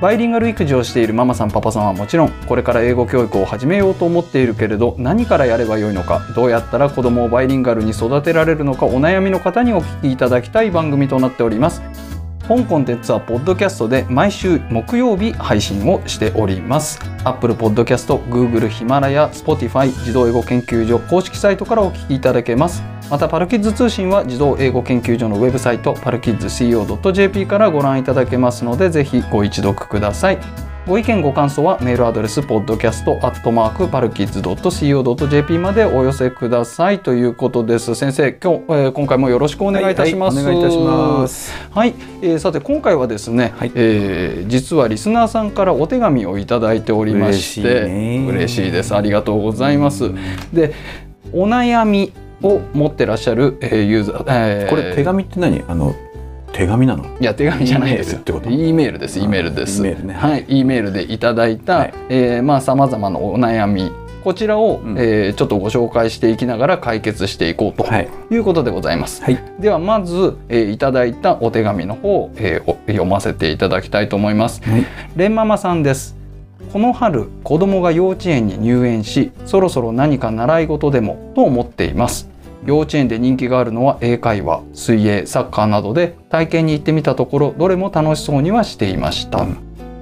バイリンガル育児をしているママさんパパさんはもちろんこれから英語教育を始めようと思っているけれど何からやればよいのかどうやったら子供をバイリンガルに育てられるのかお悩みの方にお聞きいただきたい番組となっております。本コンテンツはポッドキャストで毎週木曜日配信をしております。Apple Podcast、Google、ヒマラヤ、Spotify 児童英語研究所公式サイトからお聞きいただけます。またパルキッズ通信は児童英語研究所のウェブサイトパルキッズ CO.jp からご覧いただけますのでぜひご一読ください。ご意見ご感想はメールアドレス podcast.parkids.co.jp までお寄せください。ということです。先生今日、えー、今回もよろしくお願いいたします、はい。はい、お願いいたしますはい、えー、さて今回はですね、はい、えー、実はリスナーさんからお手紙をいただいておりまして嬉しいです。ありがとうございます。でお悩みを持ってらっしゃる、えー、ユーザー、えー、これ手紙って何？あの手紙なの？いや手紙じゃないですよ。E メールです。E メールです。ね、はい、E メールでいただいた、はい、えー、まあさまざまなお悩みこちらを、うん、えー、ちょっとご紹介していきながら解決していこうということでございます。はい、ではまず、えー、いただいたお手紙の方、えー、読ませていただきたいと思います。はい、レンママさんです。この春子供が幼稚園に入園しそろそろ何か習い事でもと思っています幼稚園で人気があるのは英会話水泳サッカーなどで体験に行ってみたところどれも楽しそうにはしていました、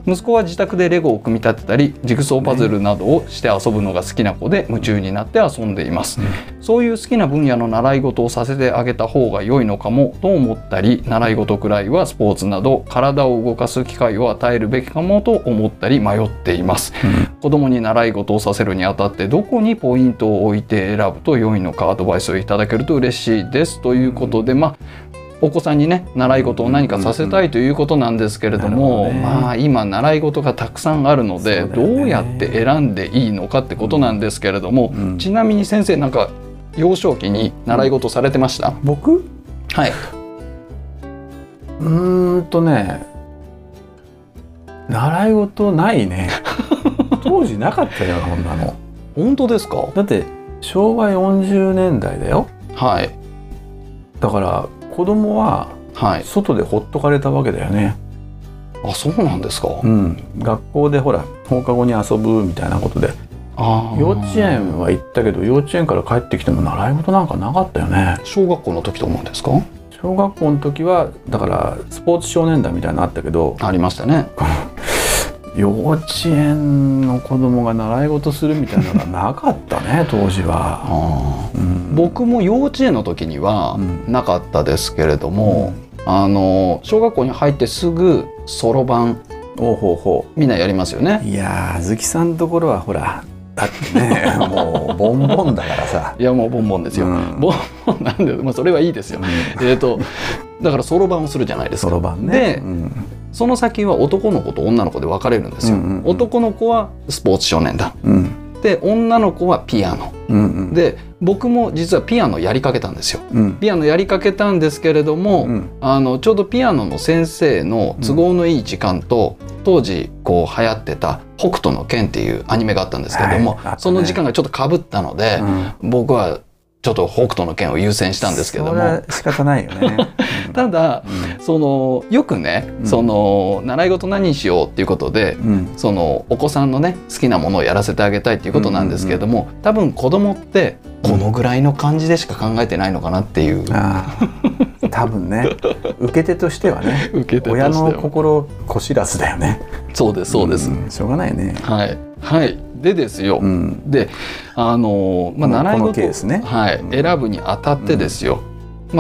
息子は自宅でレゴを組み立てたりジグソーパズルなどをして遊ぶのが好きな子で夢中になって遊んでいます、そういう好きな分野の習い事をさせてあげた方が良いのかもと思ったり習い事くらいはスポーツなど体を動かす機会を与えるべきかもと思ったり迷っています、うん、子供に習い事をさせるにあたってどこにポイントを置いて選ぶと良いのかアドバイスをいただけると嬉しいです。ということでまあお子さんにね習い事を何かさせたいということなんですけれども、ね、まあ今習い事がたくさんあるので、ね、どうやって選んでいいのかってことなんですけれども、うん、ちなみに先生なんか幼少期に習い事されてました、うん、僕？はい。うーんとね習い事ないね。当時なかったよこんなの。本当ですか？だって昭和40年代だよ。はい。だから子供は外でほっとかれたわけだよね。あそうなんですか、うん、学校でほら放課後に遊ぶみたいなことで。幼稚園は行ったけど幼稚園から帰ってきても習い事なんかなかったよね。小学校の時と思うんですか。小学校の時はだからスポーツ少年団みたいなのあったけどありましたね幼稚園の子供が習い事するみたいなのがなかったね 当時は、うん、僕も幼稚園の時にはなかったですけれども、うん、あの小学校に入ってすぐそろばんおほうほう。みんなやりますよね。いやあずきさんのところはほらだってね もうボンボンだからさ。いやもうボンボンですよ、うん、ボンボンなんで、まあ、それはいいですよ、うん、えっ、とだからそろばんをするじゃないですか。そろばんねその先は男の子と女の子で分かれるんですよ。うんうんうん、男の子はスポーツ少年団、うん、で女の子はピアノ、うんうん、で僕も実はピアノやりかけたんですよ。うん、ピアノやりかけたんですけれども、うん、あのちょうどピアノの先生の都合のいい時間と、当時こう流行ってた「北斗の拳」っていうアニメがあったんですけれども、はいね、その時間がちょっとかぶったので、僕はちょっと北斗の拳を優先したんですけども。仕方ないよね、ただ、うん、そのよくね、うん、その習い事何にしようっていうことで、うん、そのお子さんのね好きなものをやらせてあげたいっていうことなんですけれども、うん。うん、多分子供ってこのぐらいの感じでしか考えてないのかなっていう。多分ね。受け手としてはね。親の心こしらすだよね。そうですそうです、しょうがないね。はい。はいでですよ、うん、であの、まあ、習い事、ね、はい、選ぶにあたってですよ、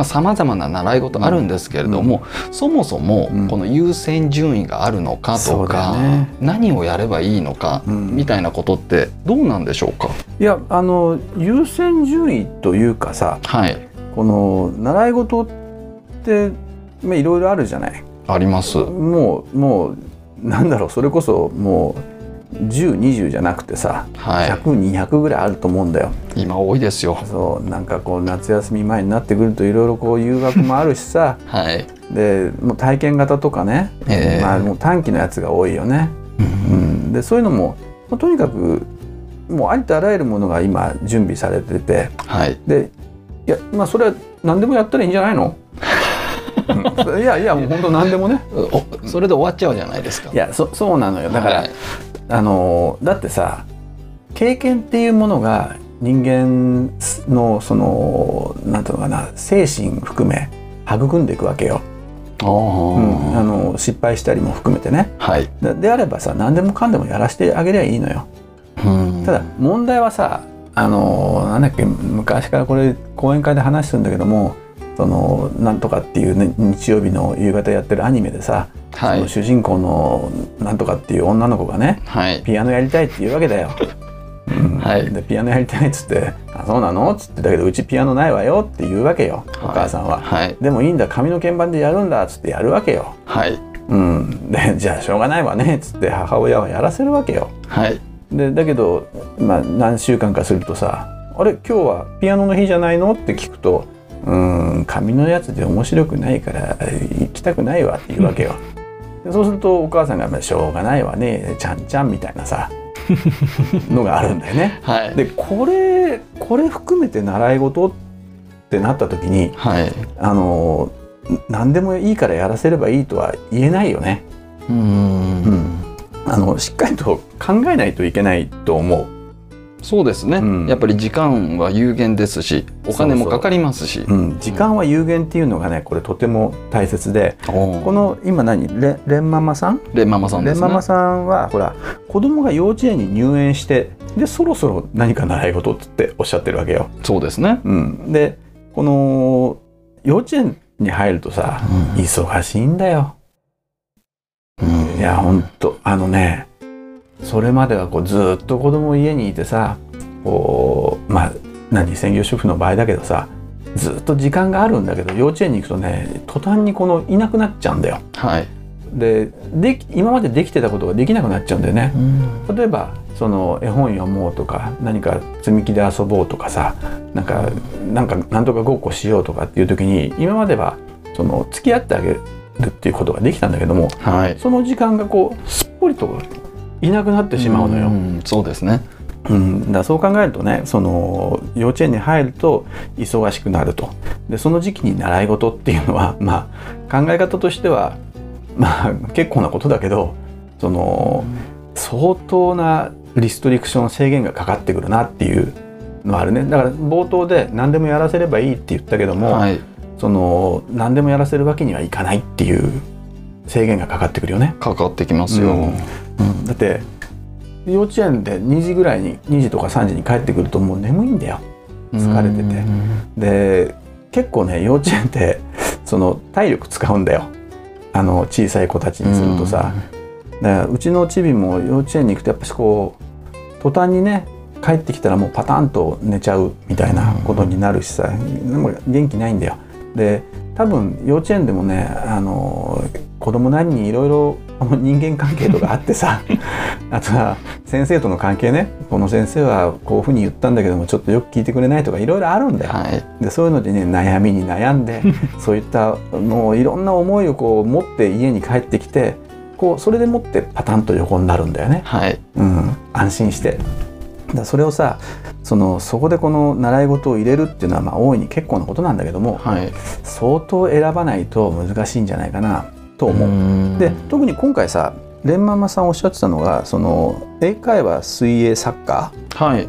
さまざ、まな習い事あるんですけれども、うん、そもそもこの優先順位があるのかとか、うんね、何をやればいいのか、みたいなことってどうなんでしょうか？いやあの優先順位というかさ、はい、この習い事っていろいろあるじゃない。あります。もうもうなんだろうそれこそもう1020じゃなくてさ、はい、100200ぐらいあると思うんだよ。今多いですよ。そうなんかこう夏休み前になってくるといろいろこう誘惑もあるしさ、はい、でもう体験型とかね、えー、まあ、もう短期のやつが多いよね、うん、でそういうのもとにかくもうありとあらゆるものが今準備されてて、はい、でいやまあそれは何でもやったらいいんじゃないの？いやいやもう本当何でもね。それで終わっちゃうじゃないですか。いやそそうなのよ。だから、はい、あのだってさ経験っていうものが人間のそのなんていうのかな精神含め育んでいくわけよ。うん、あの失敗したりも含めてね、はい、であればさ何でもかんでもやらせてあげりゃいいのよ。ただ問題はさあのなんだっけ昔からこれ講演会で話するんだけどもそのなんとかっていう、ね、日曜日の夕方やってるアニメでさ、はい、その主人公のなんとかっていう女の子がね、はい、ピアノやりたいって言うわけだよ。うん。はい、でピアノやりたいっつって「あそうなの?」っつってだけどうちピアノないわよって言うわけよ、お母さんは、はい、でもいいんだ紙の鍵盤でやるんだっつってやるわけよ、はい。うん、でじゃあしょうがないわねっつって母親はやらせるわけよ、はい、でだけど、まあ、何週間かするとさ「あれ今日はピアノの日じゃないの?」って聞くとうん紙のやつで面白くないから行きたくないわって言うわけよ。でそうするとお母さんが「しょうがないわねちゃんちゃん」みたいなさのがあるんだよね。はい、でこれこれ含めて習い事ってなった時に、はい、あの何でもいいからやらせればいいとは言えないよね。うんうんあのしっかりと考えないといけないと思う。そうですね、うん、やっぱり時間は有限ですしお金もかかりますし。うん、時間は有限っていうのがねこれとても大切で、この今何？レレンママさん？レンママさんです、ね、レンママさんはほら子供が幼稚園に入園してでそろそろ何か習い事っておっしゃってるわけよ。そうですね、うん、でこの幼稚園に入るとさ、うん、忙しいんだよ。うん、いやほんと。あのねそれまではこうずっと子供家にいてさこうまあ何専業主婦の場合だけどさずっと時間があるんだけど幼稚園に行くとね途端にこのいなくなっちゃうんだよ。はい、でで今までできてたことができなくなっちゃうんだよね。例えばその絵本読もうとか何か積み木で遊ぼうとかさなんかなんかなんとかごっこしようとかっていう時に今まではその付き合ってあげるっていうことができたんだけども、はい、その時間がこうすっぽりといなくなってしまうのよ。うそうですね。うん、だそう考えるとねその幼稚園に入ると忙しくなると。でその時期に習い事っていうのは、まあ、考え方としては、まあ、結構なことだけどその、相当なリストリクション制限がかかってくるなっていうのはあるね。だから冒頭で何でもやらせればいいって言ったけども、はい、その何でもやらせるわけにはいかないっていう制限がかかってくるよね。かかってきますよ、うんうん、だって幼稚園で2時ぐらいに2時とか3時に帰ってくるともう眠いんだよ。疲れてて。で結構ね幼稚園ってその体力使うんだよ。あの小さい子たちにするとさ。だうちのちびも幼稚園に行くとやっぱしこう途端にね帰ってきたらもうパタンと寝ちゃうみたいなことになるしさ、でも元気ないんだよ。で多分幼稚園でもねあの子供何人いろいろ人間関係とかあってさ あとは先生との関係ね。この先生はこういうふうに言ったんだけどもちょっとよく聞いてくれないとかいろいろあるんだよ。はい、でそういうのでね悩みに悩んで そういったのをいろんな思いをこう持って家に帰ってきてこうそれでもってパタンと横になるんだよね。はい、うん、安心して。だそれをさそのそこでこの習い事を入れるっていうのはまあ大いに結構なことなんだけども、はい、相当選ばないと難しいんじゃないかなと思う。で特に今回さレンママさんおっしゃってたのがその英会話水泳サッカー、はい、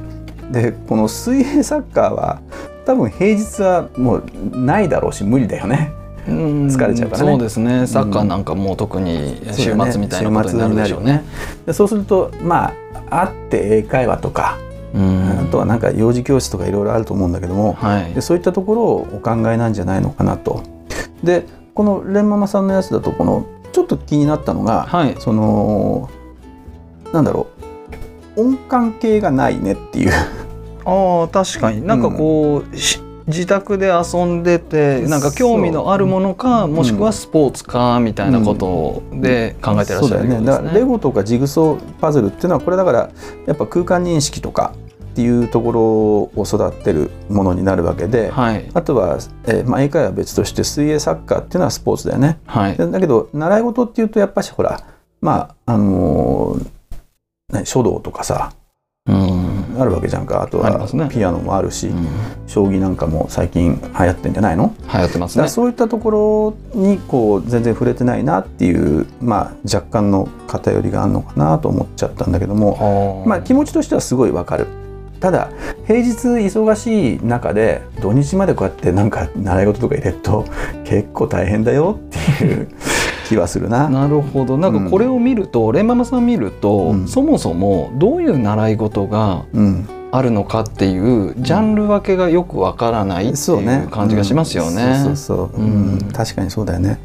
でこの水泳サッカーは多分平日はもうないだろうし無理だよね。疲れちゃうからね。そうですね。サッカーなんかもう特に週末みたいなことになるでしょうね。そう、ね、そうするとまああって英会話とかあとはなんか幼児教室とかいろいろあると思うんだけども、はい、でそういったところをお考えなんじゃないのかなと。でこのレンママさんのやつだとこのちょっと気になったのが、はい、そのなんだろう音感系がないねっていう。あ確かに。なんかこう、うん、自宅で遊んでてなんか興味のあるものかもしくはスポーツかみたいなことで考えてらっしゃる、ね。うん、ね。だからレゴとかジグソーパズルっていうのはこれだからやっぱ空間認識とかっていうところを育てるものになるわけで、はい、あとは、えーまあ、英会話は別として水泳サッカーっていうのはスポーツだよね。はい、だけど習い事っていうとやっぱしほらまああのー、書道とかさうん。あるわけじゃんか。あとはピアノもあるし、ねうん、将棋なんかも最近流行ってんじゃないの？流行ってますね。そういったところにこう全然触れてないなっていう、まあ、若干の偏りがあるのかなと思っちゃったんだけども、まあ、気持ちとしてはすごいわかる。ただ平日忙しい中で土日までこうやってなんか習い事とか入れると結構大変だよっていう気はするな。なるほど。なんかこれを見ると、うん、レンママさん見ると、うん、そもそもどういう習い事があるのかっていうジャンル分けがよくわからないっていう感じがしますよね。そうそう、うん、確かにそうだよね。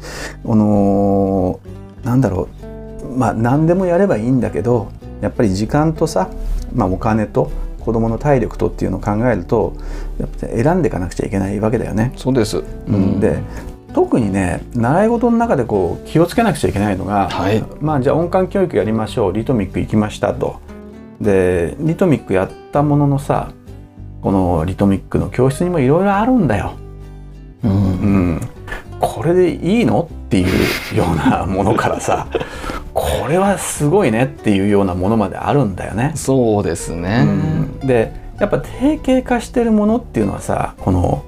あのー、なんだろう。まあ何でもやればいいんだけどやっぱり時間とさ、まあ、お金と子どもの体力とっていうのを考えるとやっぱ選んでいかなくちゃいけないわけだよね。そうです、うん、で特にね習い事の中でこう気をつけなくちゃいけないのが、はい、まあじゃあ音感教育やりましょう。リトミック行きましたと。でリトミックやったもののさこのリトミックの教室にもいろいろあるんだよ。うん、うん、これでいいの？っていうようなものからさこれはすごいねっていうようなものまであるんだよね。そうですね、うん、でやっぱ定型化してるものっていうのはさこの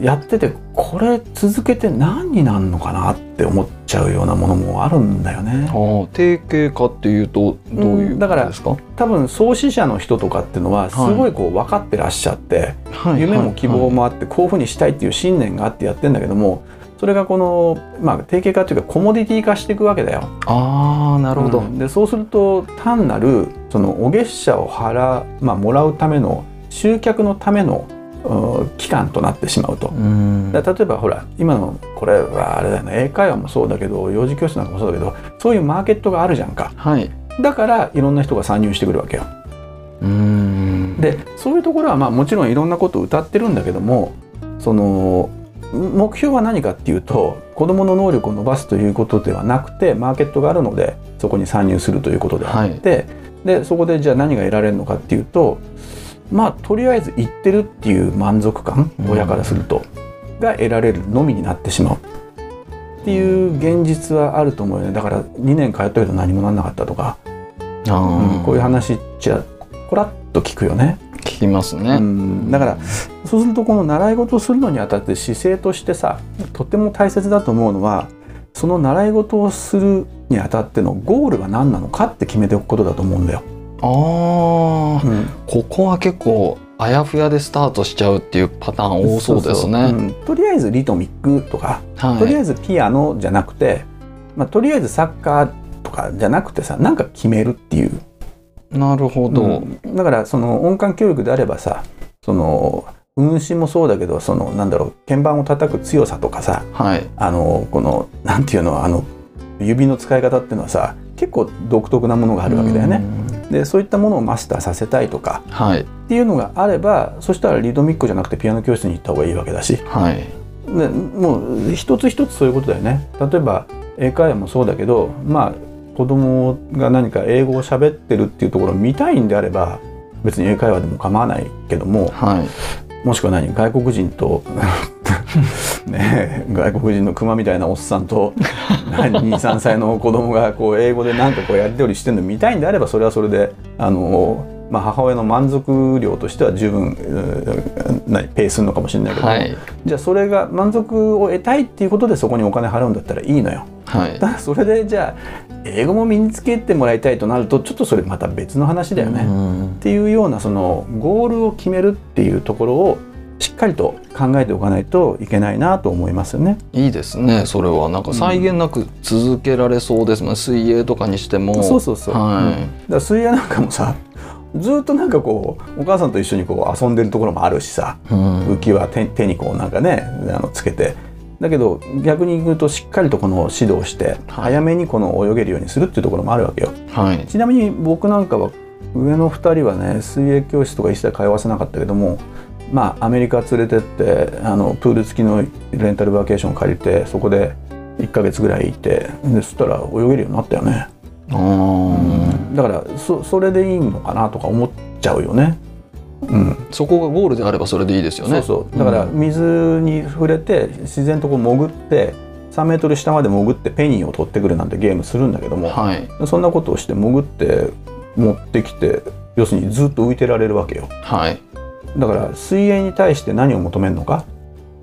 やっててこれ続けて何になるのかなって思っちゃうようなものもあるんだよね。定型化っていうとどういうだから多分創始者の人とかっていうのはすごいこう分かってらっしゃって、はい、夢も希望もあってこういうふうにしたいっていう信念があってやってんだけどもそれがこの、まあ、定型化というかコモディティ化していくわけだよ。あなるほど、うん、でそうすると単なるそのお月謝を払、まあ、もらうための集客のための期間となってしまうと。う例えばほら今のこれはあれだよね英会話もそうだけど幼児教室なんかもそうだけどそういうマーケットがあるじゃんか。はい、だからいろんな人が参入してくるわけよ。うんでそういうところはまあもちろんいろんなことを歌ってるんだけどもその目標は何かっていうと子どもの能力を伸ばすということではなくてマーケットがあるのでそこに参入するということであって、はい、でそこでじゃあ何が得られるのかっていうとまあとりあえず行ってるっていう満足感親からすると、が得られるのみになってしまうっていう現実はあると思うよね。だから2年通ったけど何もなんなかったとか、うん、こういう話じゃこらっと聞くよね。聞きますね、うん、だからそうするとこの習い事をするのにあたって姿勢としてさとても大切だと思うのはその習い事をするにあたってのゴールが何なのかって決めておくことだと思うんだよ。ああ、うん、ここは結構あやふやでスタートしちゃうっていうパターン多そうですね。とりあえずリトミックとか、はい、とりあえずピアノじゃなくて、まあ、とりあえずサッカーとかじゃなくてさなんか決めるっていう。なるほど、うん、だからその音感教育であればさその運指もそうだけどそのなんだろう鍵盤を叩く強さとかさ、はい、あのこのなんていうのあの指の使い方っていうのはさ結構独特なものがあるわけだよね。でそういったものをマスターさせたいとか、はい、っていうのがあればそしたらリドミックじゃなくてピアノ教室に行った方がいいわけだし、はい、でもう一つ一つそういうことだよね。例えば英会話もそうだけどまあ子供が何か英語を喋ってるっていうところを見たいんであれば別に英会話でも構わないけども、はい、もしくは何外国人と ね外国人の熊みたいなおっさんと23歳の子供がこう英語で何かこうやり取りしてるの見たいんであればそれはそれであのまあ、母親の満足量としては十分ペースするのかもしれないけど、はい、じゃあそれが満足を得たいっていうことでそこにお金払うんだったらいいのよ。はい、だそれでじゃあ英語も身につけてもらいたいとなるとちょっとそれまた別の話だよね。っていうようなそのゴールを決めるっていうところをしっかりと考えておかないといけないなと思いますよね。いいですね。それはなんか際限なく続けられそうですもん、うん、水泳とかにしても。そうそうそう。はい。うん、だ水泳なんかもさ、ずっとなんかこうお母さんと一緒にこう遊んでるところもあるしさ、うん、浮き輪手手にこうなんかねあのつけてだけど逆に言うとしっかりとこの指導して、早めにこの泳げるようにするっていうところもあるわけよ。はい、ちなみに僕なんかは上の2人はね水泳教室とか一切通わせなかったけどもまあアメリカ連れてってあのプール付きのレンタルバケーション借りてそこで1ヶ月ぐらいいてでそしたら泳げるようになったよね。うん。だからそそれでいいのかなとか思っちゃうよね。うん、そこがゴールであればそれでいいですよね。そうそう。だから水に触れて自然とこう潜って3メートル下まで潜ってペニーを取ってくるなんてゲームするんだけども、はい、そんなことをして潜って持ってきて要するにずっと浮いてられるわけよ。はい、だから水泳に対して何を求めるのか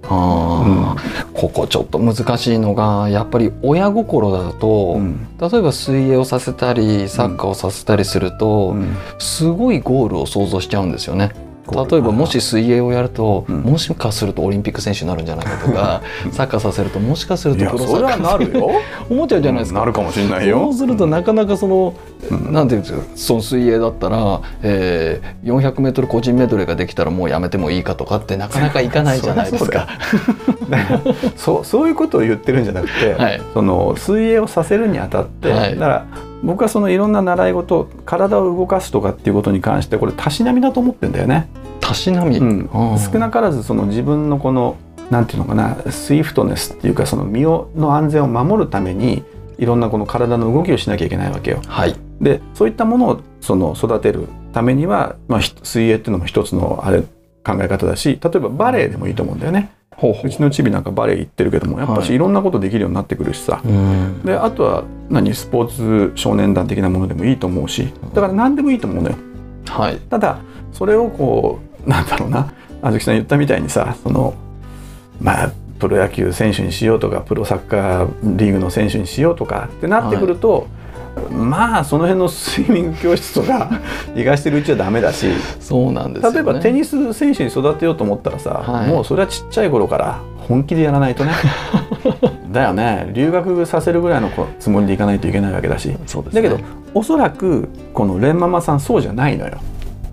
あうん、ここちょっと難しいのがやっぱり親心だと、うん、例えば水泳をさせたりサッカーをさせたりすると、うん、すごいゴールを想像しちゃうんですよね。例えばもし水泳をやると、うん、もしかするとオリンピック選手になるんじゃないかとか サッカーさせるともしかするとプロサッカーなるよ。思っちゃうじゃないですか。なるかもしれないよ。そうするとなかなかその、うん、なんていうんですかその水泳だったら、えー、400メートル個人メドレーができたらもうやめてもいいかとかってなかなかいかないじゃないですか。そう そういうことを言ってるんじゃなくて、はい、その水泳をさせるにあたって、はい、だから僕はそのいろんな習い事体を動かすとかっていうことに関してこれたしなみだと思ってんだよね。たしなみ、うん、少なからずその自分のこのなんていうのかな swiftness っていうかその身をの安全を守るためにいろんなこの体の動きをしなきゃいけないわけよ。はい、でそういったものをその育てるためには、まあ、水泳っていうのも一つのあれ考え方だし例えばバレエでもいいと思うんだよね。ほうほう。うちのチビなんかバレエ行ってるけどもやっぱしいろんなことできるようになってくるしさ、はい、であとは何スポーツ少年団的なものでもいいと思うし。だから何でもいいと思うのよ。はい、ただそれをこうなんだろうな。あずきさん言ったみたいにさそのまあプロ野球選手にしようとかプロサッカーリーグの選手にしようとかってなってくると、はい、まあその辺のスイミング教室とか 行かしてるうちはダメだしそうなんです、ね、例えばテニス選手に育てようと思ったらさ、はい、もうそれはちっちゃい頃から本気でやらないとね。だよね。留学させるぐらいのつもりでいかないといけないわけだし、ね、だけどおそらくこのレンママさんそうじゃないのよ。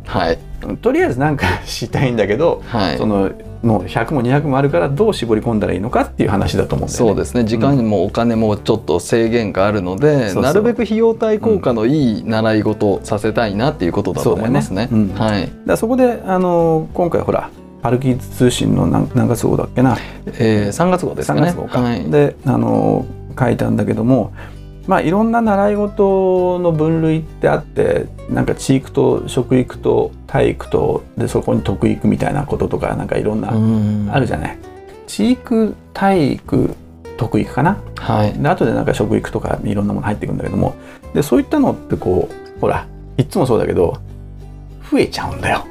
はい、とりあえず何か したいんだけど、はい、そのもう100も200もあるからどう絞り込んだらいいのかっていう話だと思うんね。そうですね。時間もお金もちょっと制限があるので、うん、なるべく費用対効果のいい習い事させたいなっていうことだと思いますね。ねはい、だそこであの今回ほらパルキ通信の何何月号だっけな、えー、3月号ですね。3月号か、はい、であの書いたんだけどもまあ、いろんな習い事の分類ってあってなんか地域と食育と体育とでそこに徳育みたいなこととかなんかいろんなあるじゃない。地域体育徳育かな、はい、で後でなんか食育とかいろんなもの入ってくるんだけどもでそういったのってこうほらいつもそうだけど増えちゃうんだよ。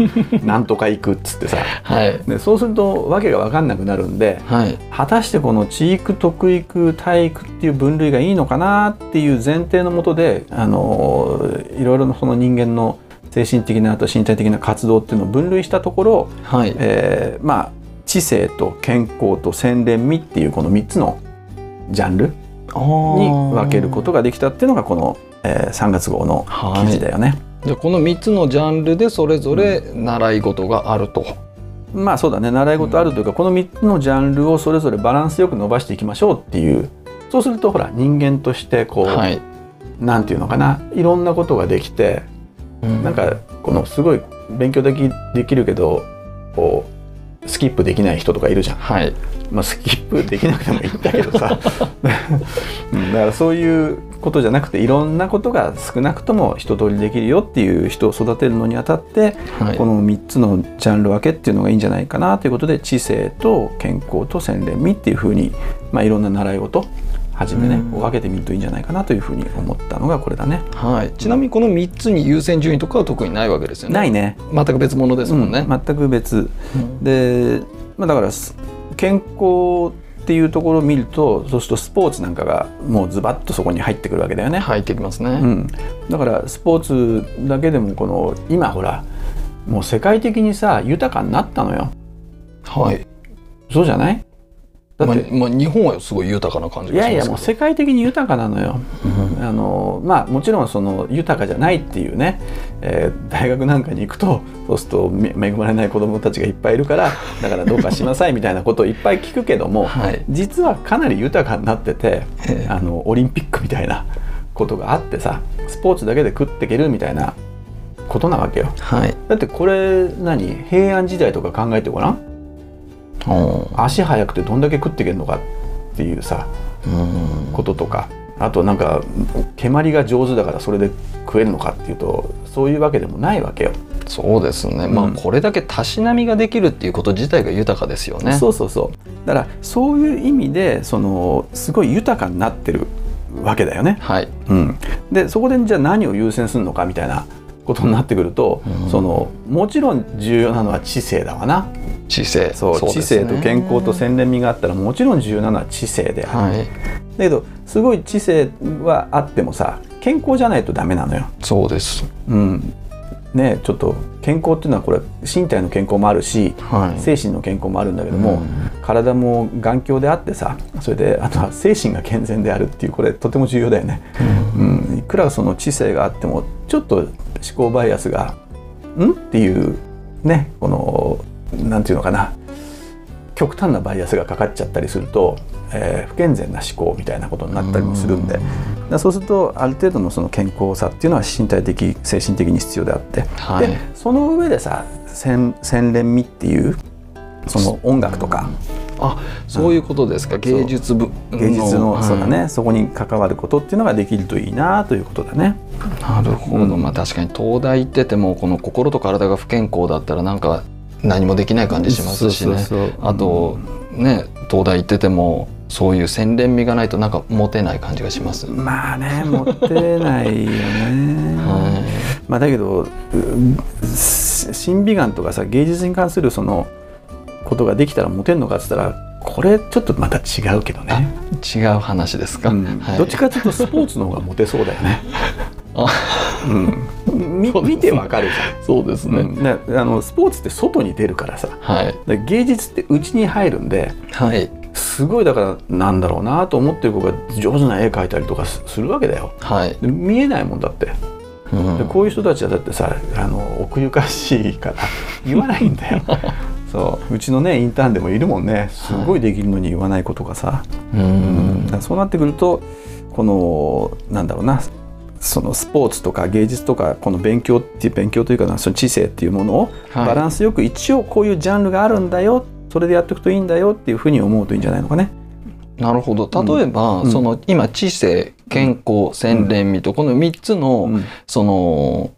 なんとか行くっつってさ、はい、でそうすると訳が分かんなくなるんで、はい、果たしてこの地域特育体育っていう分類がいいのかなっていう前提のもとであのいろいろなその人間の精神的なあと身体的な活動っていうのを分類したところ、はい。えー、まあ知性と健康と洗練味っていうこの3つのジャンルに分けることができたっていうのがこの、えー、3月号の記事だよね。はいじゃこの3つのジャンルでそれぞれ習い事があると。うん、まあそうだね。習い事あるというか、うん、この3つのジャンルをそれぞれバランスよく伸ばしていきましょうっていう。そうするとほら人間としてこう、はい、なんていうのかな。いろんなことができて、うん、なんかこのすごい勉強できできるけどこうスキップできない人とかいるじゃん。はい、まあ、スキップできなくてもいいんだけどさ。だからそういうことじゃなくていろんなことが少なくとも一通りできるよっていう人を育てるのにあたって、はい、この3つのジャンル分けっていうのがいいんじゃないかなということで知性と健康と洗練味っていうふうに、まあ、いろんな習い事はじめね、分けてみるといいんじゃないかなというふうに思ったのがこれだね。はい。ちなみにこの3つに優先順位とかは特にないわけですよね。ないね。全く別物ですもんね。うん、全く別。うん、で、まあだから健康っていうところを見るとそうするとスポーツなんかがもうズバッとそこに入ってくるわけだよね。入ってきますね、うん、だからスポーツだけでもこの今ほらもう世界的にさ豊かになったのよ。はい。そうじゃない？まあ、まあ、日本はすごい豊かな感じがいやいやもう世界的に豊かなのよ。あのまあもちろんその豊かじゃないっていうね、えー、大学なんかに行くとそうすると恵まれない子どもたちがいっぱいいるからだからどうかしなさいみたいなことをいっぱい聞くけども、はい、実はかなり豊かになっててあのオリンピックみたいなことがあってさスポーツだけで食っていけるみたいなことなわけよ、はい、だってこれ何？平安時代とか考えてごらん？足速くてどんだけ食っていけるのかっていうさこととか。あとなんか蹴鞠が上手だからそれで食えるのかっていうとそういうわけでもないわけよ。そうですね、うん、まあこれだけたしなみができるっていうこと自体が豊かですよね。そうそうそう。だからそういう意味でそのすごい豊かになってるわけだよね。はい。うん、でそこでじゃあ何を優先するのかみたいなことになってくると、うん、そのもちろん重要なのは知性だわな。知性。そう、ね、知性と健康と洗練味があったらもちろん重要なのは知性である、はい、だけどすごい知性はあってもさ健康じゃないとダメなのよ。そうです。うんねちょっと健康っていうのはこれ身体の健康もあるし、はい、精神の健康もあるんだけども、うん、体も眼鏡であってさそれであとは精神が健全であるっていうこれとても重要だよね、うん、うん、いくらその知性があってもちょっと思考バイアスが「ん?」っていうねこのなんていうのかな。極端なバイアスがかかっちゃったりすると、えー、不健全な思考みたいなことになったりもするんで。だそうするとある程度のその健康さっていうのは身体的精神的に必要であって、はい、でその上でさ洗練味っていうその音楽とか。あそういうことですか、芸術部芸術の、そうだね。そこに関わることっていうのができるといいなということだね。なるほど、うん、まあ確かに東大行っててもこの心と体が不健康だったらなんか何もできない感じしますしね。あとね東大行っててもそういう洗練味がないとなんかモテない感じがします。まあねモテないよね、はい、まあだけど審美眼とかさ芸術に関するそのことができたらモテるのかっつったらこれちょっとまた違うけどね。違う話ですか、うん。はい、どっちかというとスポーツの方がモテそうだよね。うん、見見てわかるじゃん。そうですね、うん、あのスポーツって外に出るからさ、はい、芸術って内に入るんで、はい、すごいだからなんだろうなと思ってる子が上手な絵描いたりとかするわけだよ、はい、見えないもんだって。うん、でこういう人たちはだってさあの奥ゆかしいから 言わないんだよ。そう。うちのねインターンでもいるもんね。すごいできるのに言わない子とかさ、はい、うん、そうなってくるとこのなんだろうなそのスポーツとか芸術とかこの勉強っていう勉強というかその知性っていうものをバランスよく一応こういうジャンルがあるんだよそれでやっていくといいんだよっていうふうに思うといいんじゃないのかね。なるほど。例えば、うん、その今知性健康洗練味とこの3つの、うん、その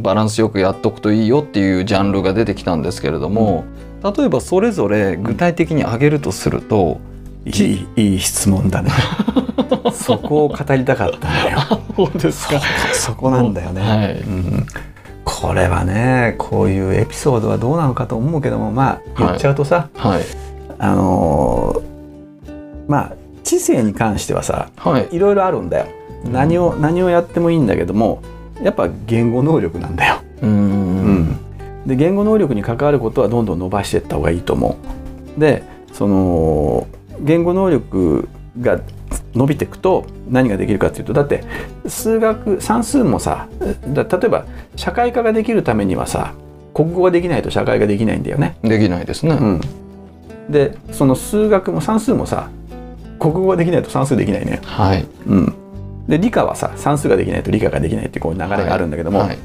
バランスよくやっとくといいよっていうジャンルが出てきたんですけれども、例えばそれぞれ具体的に挙げるとすると、いいいい質問だね。そこを語りたかったんだよ。そうですか。そこなんだよね、はい。うん、これはねこういうエピソードはどうなのかと思うけどもまあ言っちゃうとさ、はい、あのー、まあ知性に関してはさ、はい、いろいろあるんだよ。何を何をやってもいいんだけどもやっぱ言語能力なんだよ。うん、うん、で言語能力に関わることはどんどん伸ばしていった方がいいと思う。でその言語能力が伸びていくと何ができるかっていうとだって数学算数もさ例えば社会科ができるためにはさ国語ができないと社会ができないんだよね。できないですね。うん、でその数学も算数もさ国語ができないと算数できないね。はい、うん、で理科はさ算数ができないと理科ができないっていうこう流れがあるんだけども、はいはい、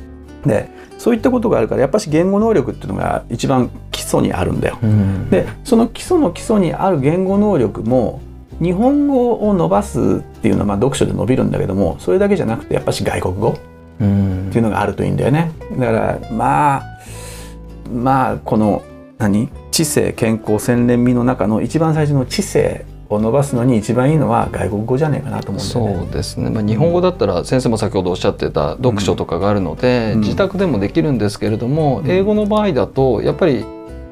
でそういったことがあるからやっぱし言語能力っていうのが一番基礎にあるんだよ。うん、でその基礎の基礎にある言語能力も日本語を伸ばすっていうのはまあ読書で伸びるんだけどもそれだけじゃなくてやっぱし外国語っていうのがあるといいんだよね。だからまあまあこの何？知性健康洗練味の中の一番最初の知性を伸ばすのに一番いいのは外国語じゃないかなと思うんだよね。そうですね。まあ日本語だったら先生も先ほどおっしゃってた読書とかがあるので、うん、自宅でもできるんですけれども、うん、英語の場合だとやっぱり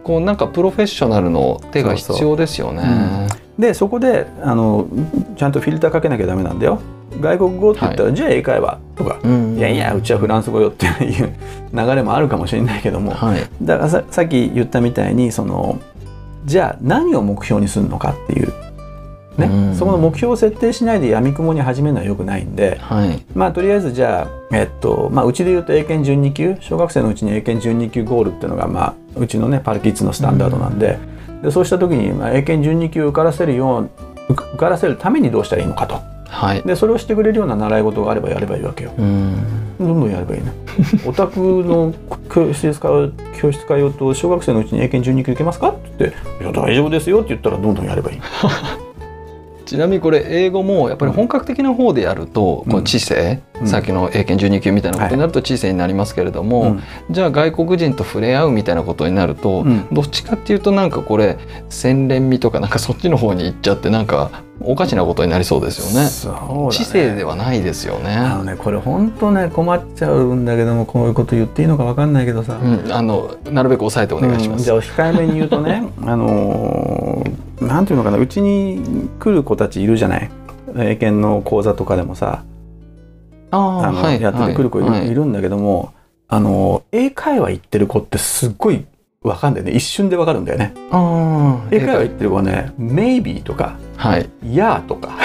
こうなんかプロフェッショナルの手が必要ですよね。そうそうでそこであのちゃんとフィルターかけなきゃダメなんだよ。外国語って言ったら、はい、じゃあ英会話とか、うん、いやいやうちはフランス語よっていう 流れもあるかもしれないけども、はい、だからささっき言ったみたいにそのじゃあ何を目標にするのかっていう。ね、うん、そこの目標を設定しないでやみくもに始めるのはよくないんで、はい、まあとりあえずじゃあ、えっとまあ、うちでいうと英検準2級小学生のうちに英検準2級ゴールっていうのが、まあ、うちのねパルキッズのスタンダードなんで。うん、でそうした時に、まあ、英検準2級受からせるよう受からせるためにどうしたらいいのかと。はい、でそれをしてくれるような習い事があればやればいいわけよ。どんどんやればいいね。お宅の教室通う教室通うと小学生のうちに英検12級受けますかって言って「いや大丈夫ですよ」って言ったらどんどんやればいい。ちなみにこれ英語もやっぱり本格的な方でやると、この知性、うん、さっきの英検12級みたいなことになると知性になりますけれども、はい、じゃあ外国人と触れ合うみたいなことになると、うん、どっちかっていうとなんかこれ洗練味とかなんかそっちの方に行っちゃってなんかおかしなことになりそうですよね。ね知性ではないですよね。あのねこれ本当ね困っちゃうんだけどもこういうこと言っていいのかわかんないけどさ、うん、あのなるべく抑えてお願いします。じゃあ控えめに言うとね あのー、なんていうのかなうちに来る子たちいるじゃない。英検の講座とかでもさあの、はい、やっててくる子いるはい、い。るんだけどもあの英会話行ってる子ってすっごいわかんないね。一瞬でわかるんだよね。英会話行ってる子はね「maybe」とか「はい、や」とか。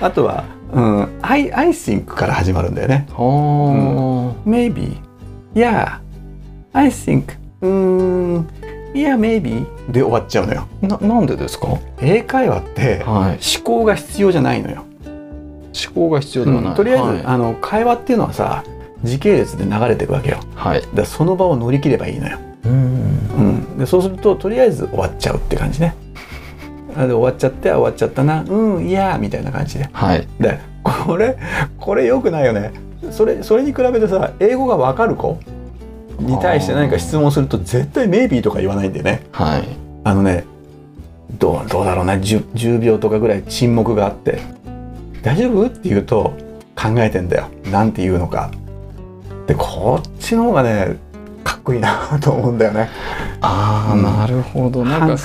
あとは「うん、I, I think」から始まるんだよね。うん、maybe「yeah」「I think」うん「yeah maybe」で終わっちゃうのよ。ななんでですか？英会話って思考が必要じゃないのよ。思考が必要ではない、うん、とりあえず、はい、あの会話っていうのはさ時系列で流れていくわけよ。はい、だその場を乗り切ればいいのよ。うん、でそうするととりあえず終わっちゃうって感じね。で終わっちゃって終わっちゃったなうんいやみたいな感じで。はい、でこれこれよくないよね。それそれに比べてさ英語がわかる子に対して何か質問すると絶対「メイビー」とか言わないんでね。はい、あのねどうどうだろうな 10, 10秒とかぐらい沈黙があって「大丈夫?」って言うと考えてんだよ。なんて言うのか。でこっちの方がねこいいなと思うんだよね。ああ、うん、なるほどなんか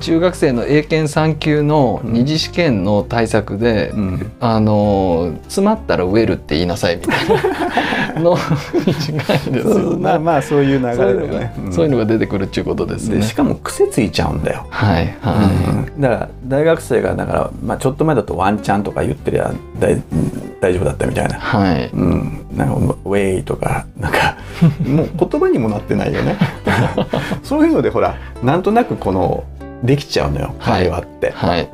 中学生の英検3級の二次試験の対策で、うん、あの詰まったら植えるって言いなさいみたいなのに近いですよね。まあまあそういう流れだよね。そういうのが出てくるっていうことですね。しかも癖ついちゃうんだよ。はいはい。だから大学生がだからまあちょっと前だとワンチャンとか言ってりゃ大大丈夫だったみたいな。はい。うん。なんかウェイとかなんかもう言葉にもなってないよね。そういうのでほらなんとなくこのできちゃうのよ会話って。はい、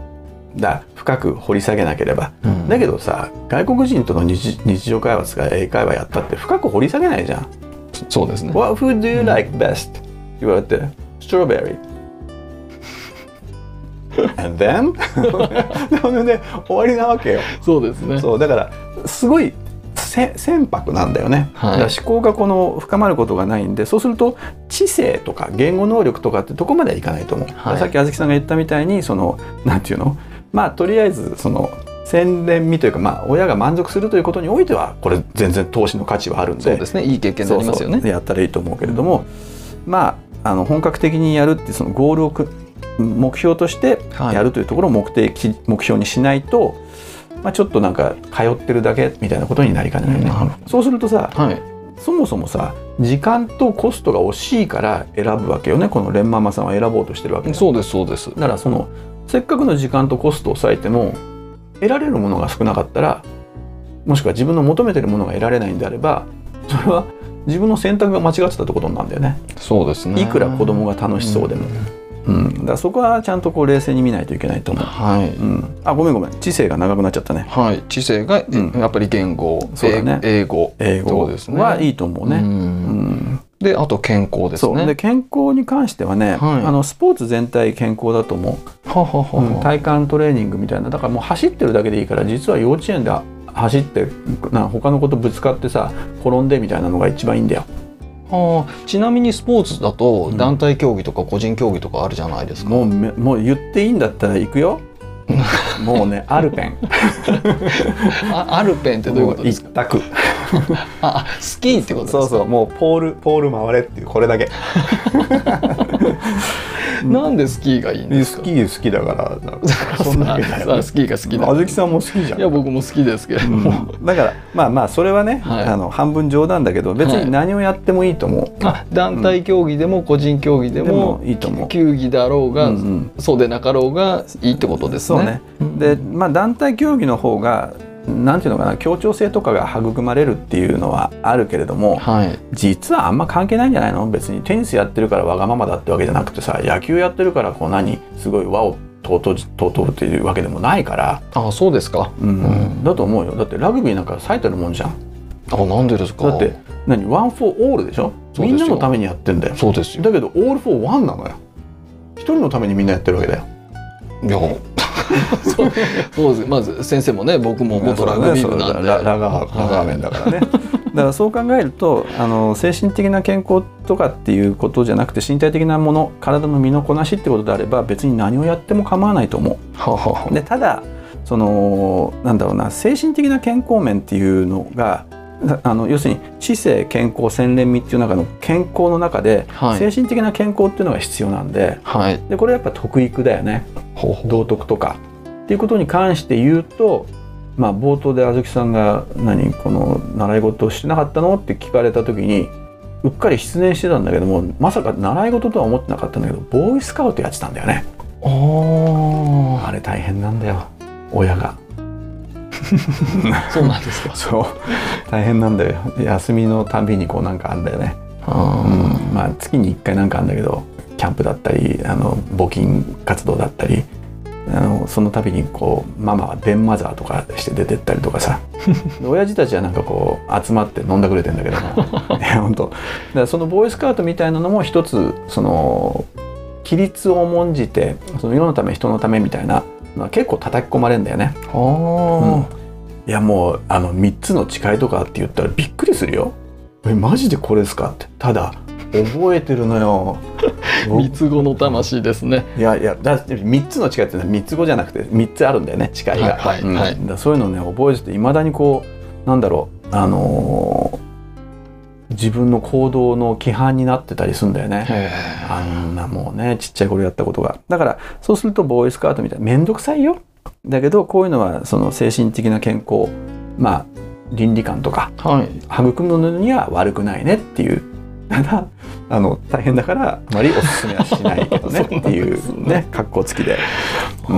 だ深く掘り下げなければ、うん、だけどさ外国人との日日常会話とか英会話やったって深く掘り下げないじゃん。そうですね。What food do you like best?、うん、言われて Strawberry。And then? で終わりなわけよ。そうですね。そうだからすごい船舶なんだよね、はい、思考がこの深まることがないんでそうすると知性とか言語能力とかってとこまではいかないと思う、はい、さっきあずきさんが言ったみたいにそのなんていうの？まあとりあえずその洗練味というか、まあ、親が満足するということにおいてはこれ全然投資の価値はあるんで。そうですね。いい経験になりますよね。やったらいいと思うけれども、うん、まああの本格的にやるってそのゴールを目標としてやるというところを目的、はい、目標にしないとまあ、ちょっとなんか通ってるだけみたいなことになりかねないね。そうするとさ、はい、そもそもさ時間とコストが惜しいから選ぶわけよねこのレンママさんは選ぼうとしてるわけそうですそうですだからそのせっかくの時間とコストを抑えても得られるものが少なかったらもしくは自分の求めてるものが得られないんであればそれは自分の選択が間違ってたってことなんだよね。そうですねいくら子供が楽しそうでも。うんうん、そこはちゃんとこう冷静に見ないといけないと思う。はい。うん、あごめんごめん知性が長くなっちゃったね。はい。知性が、うん、やっぱり言語、そうだね、英語、英語ですね。はいいと思うね。うん。うん、であと健康ですね。で健康に関してはね、はい、あのスポーツ全体健康だと思う。ははは、うん、体幹トレーニングみたいなだからもう走ってるだけでいいから実は幼稚園で走ってな他のことぶつかってさ転んでみたいなのが一番いいんだよ。あちなみにスポーツだと団体競技とか個人競技とかあるじゃないですか、もうもう言っていいんだったら行くよ。もうねアルペン。あアルペンってどういうことですか？一択。あスキーってことですか？そうそうもうポールポール回れっていうこれだけなんでスキーがいいんですか？スキー好きだからそんなわけだよ、ね、スキーが好きだ。あずきさんも好きじゃん。いや僕も好きですけれど。も、うん、だからまあまあそれはね、はい、あの半分冗談だけど別に何をやってもいいと思う、はい、団体競技でも個人競技でも,、いいと思う。球技だろうが、うんうん、そうでなかろうがいいってことですね。そうね。でまあ団体競技の方がなんていうのかな協調性とかが育まれるっていうのはあるけれども、はい、実はあんま関係ないんじゃないの？別にテニスやってるからわがままだってわけじゃなくてさ野球やってるからこう何すごい輪を尊尊ぶっていうわけでもないから。あそうですか、うん、うん、だと思うよ。だってラグビーなんか最たるもんじゃん。あなんでですか？だって何？ one for all でしょ？みんなのためにやってんだよ。そうですよ。だけど all for one なのよ。一人のためにみんなやってるわけだよ。いやそう。そうです。まず先生もね僕も元ラグビー部なんで、ララガーラガーメンだからね、だからそう考えるとあの精神的な健康とかっていうことじゃなくて身体的なもの体の身のこなしってことであれば別に何をやっても構わないと思う。でただそのなんだろうな精神的な健康面っていうのがあの要するに知性健康洗練味っていう中の健康の中で、はい、精神的な健康っていうのが必要なんではい、でこれやっぱ得育だよね。道徳とか。っていうことに関して言うとまあ、冒頭であずきさんが何この習い事をしてなかったのって聞かれた時にうっかり失念してたんだけどもまさか習い事とは思ってなかったんだけどボーイスカウトやってたんだよね。あれ大変なんだよ親がそうなんですか。そう。大変なんだよ。休みのたびにこうなんかあるんだよね。うん、まあ月に1回なんかあるんだけどキャンプだったりあの募金活動だったりあのその度にこうママはベンマザーとかして出てったりとかさ。親父たちはなんかこう集まって飲んだくれてんだけど。も本当。だからそのボーイスカウトみたいなのも一つその規律を重んじてその世のため人のためみたいな結構叩き込まれるんだよね。うん、いやもうあの3つの誓いとかって言ったらびっくりするよ。えマジでこれですかって。ただ覚えてるのよ。三つ子の魂ですね。いやいやだ三つの誓いって三つ子じゃなくて三つあるんだよね誓いが、はいはいはい。うん、そういうのね覚えてていまだにこうなんだろうあのー、自分の行動の規範になってたりするんだよね。あんなもうねちっちゃい頃やったことが。だからそうするとボーイスカートみたいな面倒くさいよ。だけどこういうのはその精神的な健康まあ倫理観とか、はい、育むのには悪くないねっていうただあの大変だからあまりおすすめはしないけどね っていうね格好付きで、う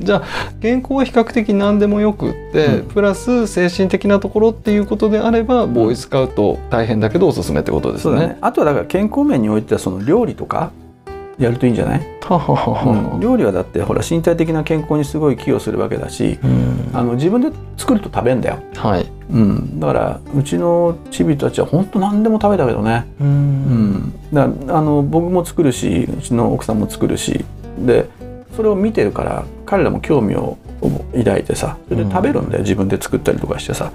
ん、じゃあ健康は比較的何でもよくって、うん、プラス精神的なところっていうことであればボーイスカウト大変だけどおすすめってことですね。ね。あとはだから健康面においてはその料理とかやるといいんじゃない？うん、料理はだってほら身体的な健康にすごい寄与するわけだし、うん、あの自分で作ると食べんだよ、はい。うん、だからうちのチビたちは本当何でも食べたけどね、うん、だあの僕も作るしうちの奥さんも作るし。でそれを見てるから彼らも興味を抱いてさそれで食べるんだよ、自分で作ったりとかしてさ。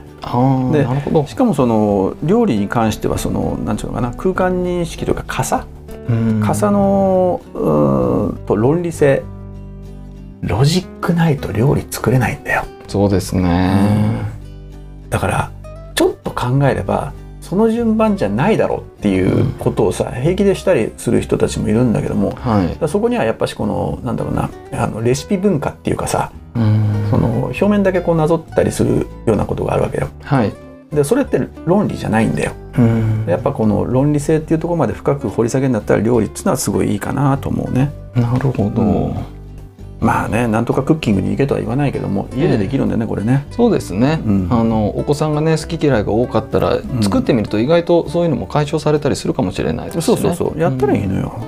でしかもその料理に関してはそのなんていうのかな空間認識というか傘傘のと論理性。ロジックないと料理作れないんだよ。そうですね、だからちょっと考えればその順番じゃないだろうっていうことをさ、うん、平気でしたりする人たちもいるんだけども、はい、そこにはやっぱしこのなんだろうなあのレシピ文化っていうかさ、うん、その表面だけこうなぞったりするようなことがあるわけよ。はい、でそれって論理じゃないんだよ。やっぱこの論理性っていうところまで深く掘り下げるんだったら料理っていうのはすごいいいかなと思うね。なるほど、うん、まあねなんとかクッキングに行けとは言わないけども家でできるんだよね、これね。そうですね、うん、あのお子さんがね好き嫌いが多かったら、作ってみると意外とそういうのも解消されたりするかもしれないですね。そうそうそう。やったらいいのよ。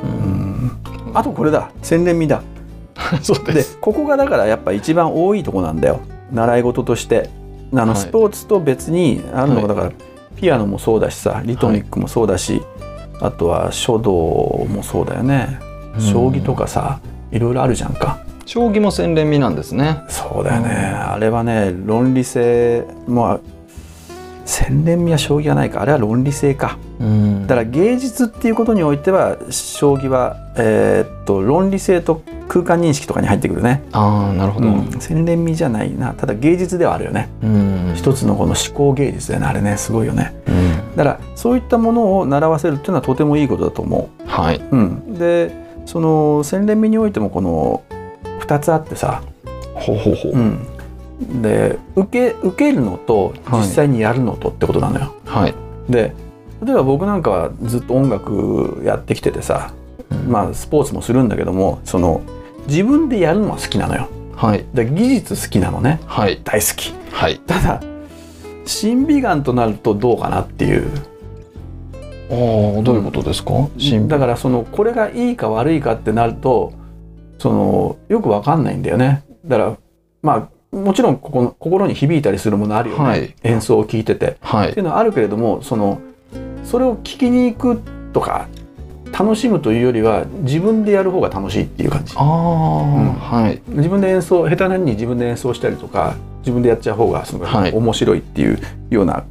あとこれだ。洗練味だ。そうです。でここがだからやっぱ一番多いとこなんだよ。習い事として。あの、スポーツと別にあるのがだから、ピアノもそうだしさリトミックもそうだし、あとは書道もそうだよね。将棋とかさいろいろあるじゃんか。将棋も洗練味なんですね。そうだよね、あれはね論理性も洗練味は将棋はないか。あれは論理性か、うん、だから芸術っていうことにおいては将棋は、えー、っと論理性と空間認識とかに入ってくるね。ああなるほど、うん、洗練味じゃないな。ただ芸術ではあるよね、うん、一つのこの思考芸術だよね。あれねすごいよね、うん、だからそういったものを習わせるっていうのはとてもいいことだと思う。はい、うん、でその洗練味においてもこの2つあってさ。ほうほうほう、うんで受け受けるのと実際にやるのとってことなのよ。はい、で例えば僕なんかはずっと音楽やってきててさ、うん、まあスポーツもするんだけどもその自分でやるのは好きなのよ。はい、で技術好きなのね、はい、大好き。はい、ただ審美眼となるとどうかなっていう。ああどういうことですか、うん、だからそのこれがいいか悪いかってなるとそのよくわかんないんだよね。だからまあもちろんここの心に響いたりするものあるよね、はい、演奏を聴いてて、はい、っていうのはあるけれどもそのそれを聞きに行くとか楽しむというよりは自分でやる方が楽しいっていう感じ。あうん。はい、自分で演奏下手なに自分で演奏したりとか自分でやっちゃう方がすごい。面白いっていうような、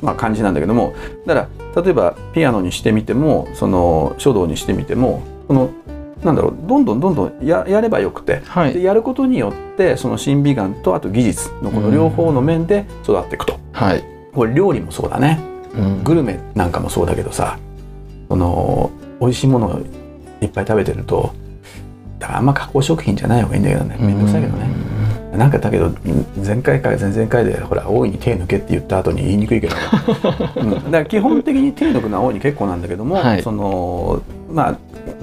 まあ、感じなんだけども。だから例えばピアノにしてみてもその書道にしてみてもこのなんだろうどんどんどんどんややればよくて、はい、でやることによってその審美眼とあと技術のこの両方の面で育っていくと、はい、これ料理もそうだね、うん、グルメなんかもそうだけどさその美味しいものをいっぱい食べてるとだからあんま加工食品じゃない方がいいんだけどね。面倒くさいけどね、うん、なんかだけど前回か前々回でほら大いに手抜けって言った後に言いにくいけど、うん、だから基本的に手抜くのは大いに結構なんだけども、はい、そのまあ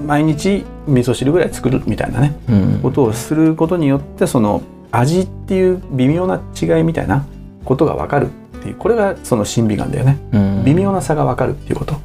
毎日味噌汁ぐらい作るみたいなね、うん、ことをすることによってその味っていう微妙な違いみたいなことが分かるっていうこれがその審美眼だよね、うん、微妙な差が分かるっていうこと、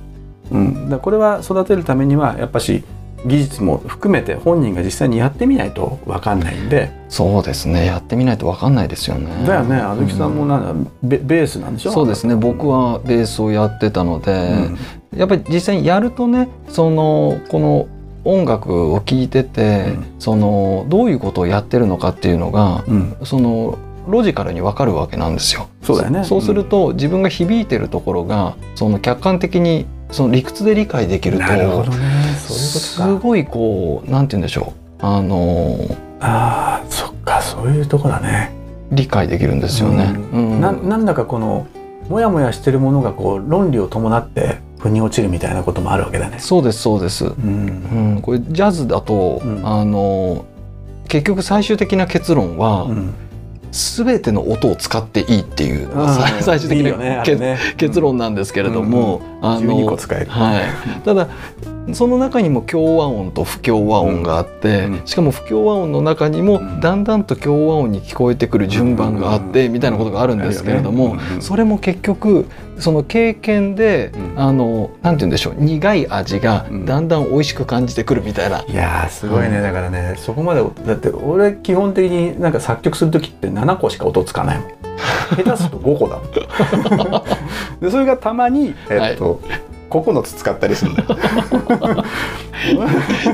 うん、だこれは育てるためにはやっぱし技術も含めて本人が実際にやってみないと分かんないんで。そうですね。やってみないと分かんないですよね。だよね。あずきさんもなんだ、うん、ベベースなんでしょ？そうですね。僕はベースをやってたので、うん、やっぱり実際にやるとねそのこの音楽を聴いてて、うん、そのどういうことをやってるのかっていうのが、そのロジカルにわかるわけなんですよ。そうだよね。そうすると、自分が響いてるところがその客観的にその理屈で理解できると、なるほどね、すごいこうなんて言うんでしょう。あのあそっか。そういうとこだね。理解できるんですよね。うん、ななんだかこのもやもやしてるものがこう論理を伴って腑に落ちるみたいなこともあるわけだね。そうですそうです。うん、うん、これジャズだと、うん、あの結局最終的な結論は、うん。全ての音を使っていいっていう最終的な、ねね、結論なんですけれども、うん、あのはい、ただその中にも協和音と不協和音があって、しかも不協和音の中にもだんだんと協和音に聞こえてくる順番があって、みたいなことがあるんですけれども、それも結局その経験で、あのなんて言うんでしょう苦い味がだんだん美味しく感じてくるみたいな。いやすごいね、だからねそこまでだって俺基本的になんか作曲する時って7個しか音つかないもん。下手すると5個だ。でそれがたまにえっと、はい9つ使ったりするん だよ。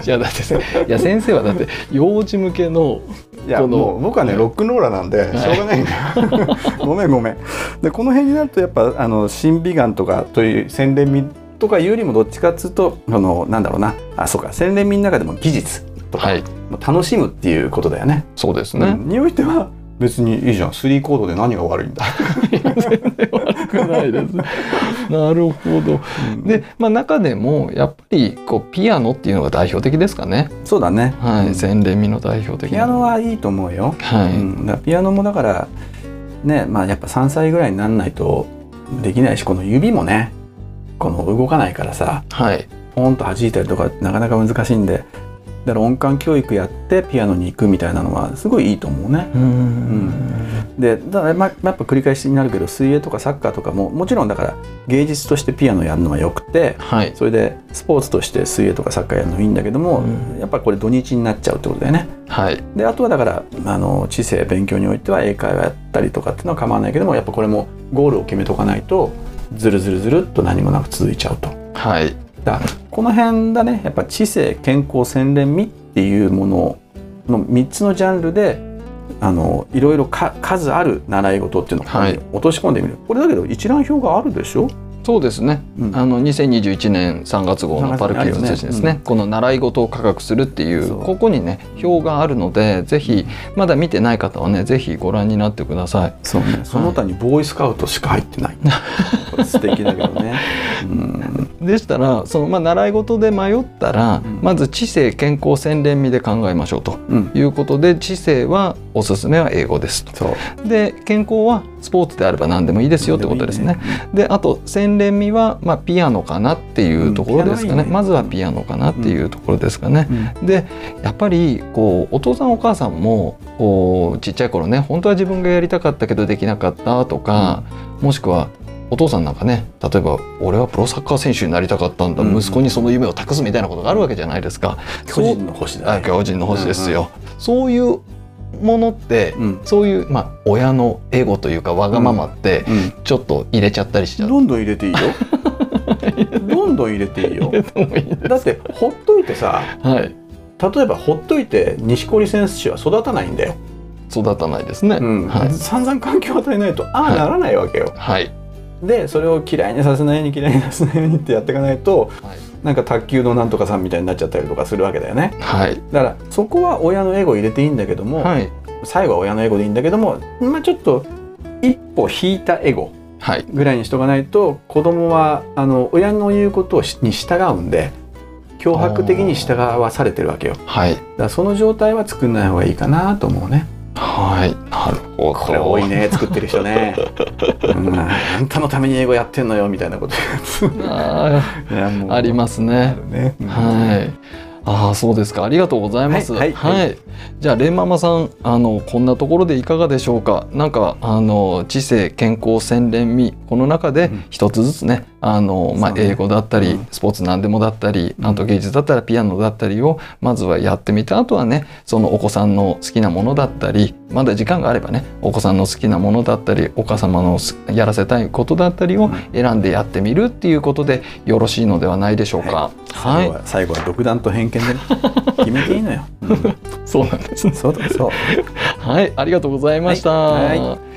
いやだっていや先生はだって幼児向けのいやもう僕はねロックンローラーなんでしょうがないんだよ、ごめんごめん。でこの辺になるとやっぱあの審美眼とかという洗練味とかいうよりもどっちかっつうとあのなんだろうな。あそうか。洗練味の中でも技術とか、はい、楽しむっていうことだよね。そうですね、うん、においては別にいいじゃん。3コードで何が悪いんだ。全然悪くないです。なるほど、うん、で、まあ、中でもやっぱりこうピアノっていうのが代表的ですかね。そうだね。はい、洗練味の代表的ピアノはいいと思うよ、はい、うん、ピアノもだからねまあやっぱ3歳ぐらいになんないとできないしこの指もねこの動かないからさ、はい、ポンと弾いたりとかなかなか難しいんでだから音感教育やってピアノに行くみたいなのはすごいいいと思うね。うん、でだからまやっぱ繰り返しになるけど水泳とかサッカーとかももちろんだから芸術としてピアノやるのはよくて、はい、それでスポーツとして水泳とかサッカーやるのいいんだけども、やっぱこれ土日になっちゃうってことだよね。はい、であとはだからあの知性勉強においては英会話やったりとかっていうのは構わないけどもやっぱこれもゴールを決めとかないとずるずるずるっと何もなく続いちゃうと。はいだ。この辺だね。やっぱ知性健康洗練味っていうものの3つのジャンルであのいろいろ数ある習い事っていうのを落とし込んでみる、はい、これだけど一覧表があるでしょ？そうですね、うん、あの2021年3月号のパルキッズ通信ですね、ねうん、この習い事を科学するっていうここにね表があるのでぜひまだ見てない方はねぜひご覧になってください。そうね。その他にボーイスカウトしか入ってない、はい、素敵だけどね、うん。でしたらその、まあ、習い事で迷ったら、うん、まず知性健康洗練味で考えましょうということで、うん、知性はおすすめは英語ですと。で健康はスポーツであれば何でもいいですよってことですね。で、ね、あと洗練味は、まあ、ピアノかなっていうところですかね、うん、まずはピアノかなっていうところですかね。でやっぱりこうお父さんお母さんもこうちっちゃい頃ね本当は自分がやりたかったけどできなかったとか、もしくはお父さんなんかね例えば俺はプロサッカー選手になりたかったんだ、うん、息子にその夢を託すみたいなことがあるわけじゃないですか。巨人の星だ、ね、巨人の星ですよ、うんうん、そういうものって、うん、そういう、まあ、親のエゴというかわがままって、ちょっと入れちゃったりしちゃう、どんどん入れていいよ。どんどん入れていいよ。だってほっといてさ、はい、例えばほっといて錦織選手は育たないんだよ。育たないですね、うん。はい、散々環境を与えないとああならないわけよ、はい、でそれを嫌いにさせないように嫌いにさせないようにってやっていかないと、はい、なんか卓球のなんとかさんみたいになっちゃったりとかするわけだよね、はい、だからそこは親のエゴ入れていいんだけども、はい、最後は親のエゴでいいんだけどもまあちょっと一歩引いたエゴぐらいにしとかないと、はい、子供はあの親の言うことに従うんで脅迫的に従わされてるわけよ。はい、だからその状態は作んない方がいいかなと思うね。はい、なるほど。これ多いね、作ってる人ね。うん、あんたのために英語やってんのよみたいなことあありますね。ねはい。ああそうですかありがとうございます。はい、はいはい、じゃあレンママさんあのこんなところでいかがでしょうか。なんかあの知性健康洗練味この中で一つずつね、うん、あのまあ、英語だったり、スポーツ何でもだったり、あと芸術だったらピアノだったりをまずはやってみてあとはねそのお子さんの好きなものだったりまだ時間があればねお子さんの好きなものだったりお母様のやらせたいことだったりを選んでやってみるっていうことでよろしいのではないでしょうか。はい、最後は独断と偏見で、ね、決めていいのよ。そうなんですね。そうそう。はい、ありがとうございました。はい。はい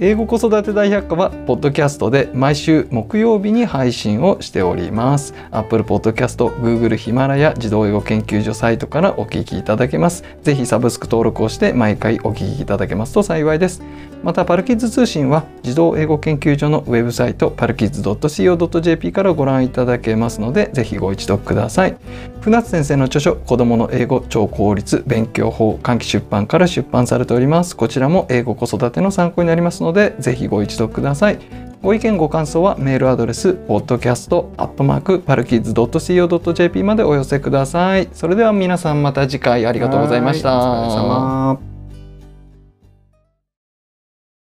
英語子育て大百科はポッドキャストで毎週木曜日に配信をしております。Apple Podcast、Google ヒマラヤ児童英語研究所サイトからお聞きいただけます。ぜひサブスク登録をして毎回お聞きいただけますと幸いです。またパルキッズ通信は児童英語研究所のウェブサイトパルキッズ .co.jp からご覧いただけますのでぜひご一読ください。船津先生の著書子供の英語超効率勉強法換気出版から出版されております。こちらも英語子育ての参考になりますのでぜひご一読ください。ご意見ご感想はメールアドレス podcast.parkids.co.jp までお寄せください。それでは皆さんまた次回ありがとうございました。お疲れ様。